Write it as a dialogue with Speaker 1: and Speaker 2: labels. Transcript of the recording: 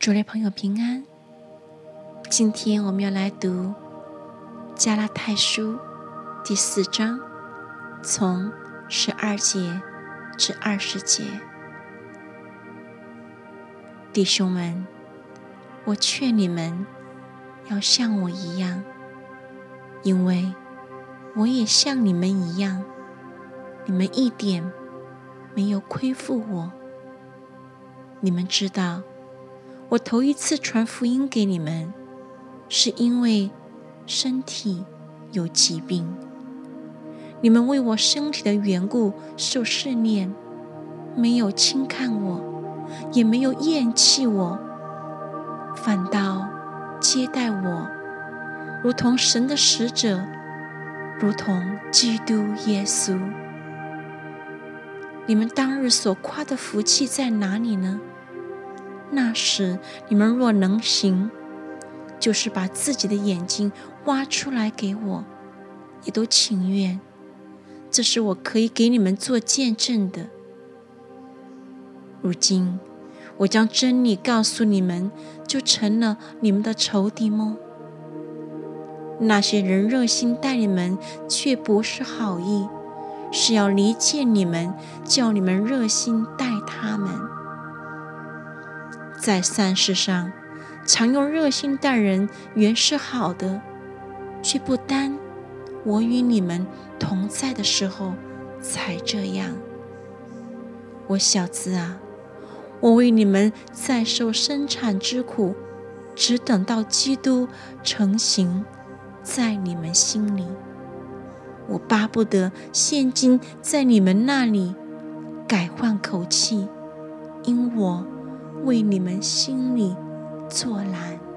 Speaker 1: 主内朋友平安。今天我们要来读加拉太书第四章，从十二节至二十节。弟兄们，我劝你们要像我一样，因为我也像你们一样。你们一点没有亏负我。你们知道。我头一次传福音给你们，是因为身体有疾病。你们为我身体的缘故受试炼，没有轻看我，也没有厌弃我，反倒接待我，如同神的使者，如同基督耶稣。你们当日所夸的福气在哪里呢？那时你们若能行，就是把自己的眼睛挖出来给我，也都情愿。这是我可以给你们做见证的。如今我将真理告诉你们，就成了你们的仇敌吗？那些人热心待你们，却不是好意，是要离间你们，叫你们热心待他们。在善事上，常用热心待人，原是好的，却不单我与你们同在的时候才这样。我小子啊，我为你们在受生产之苦，只等到基督成形在你们心里。我巴不得现今在你们那里改换口气，因我。为你们心里作难。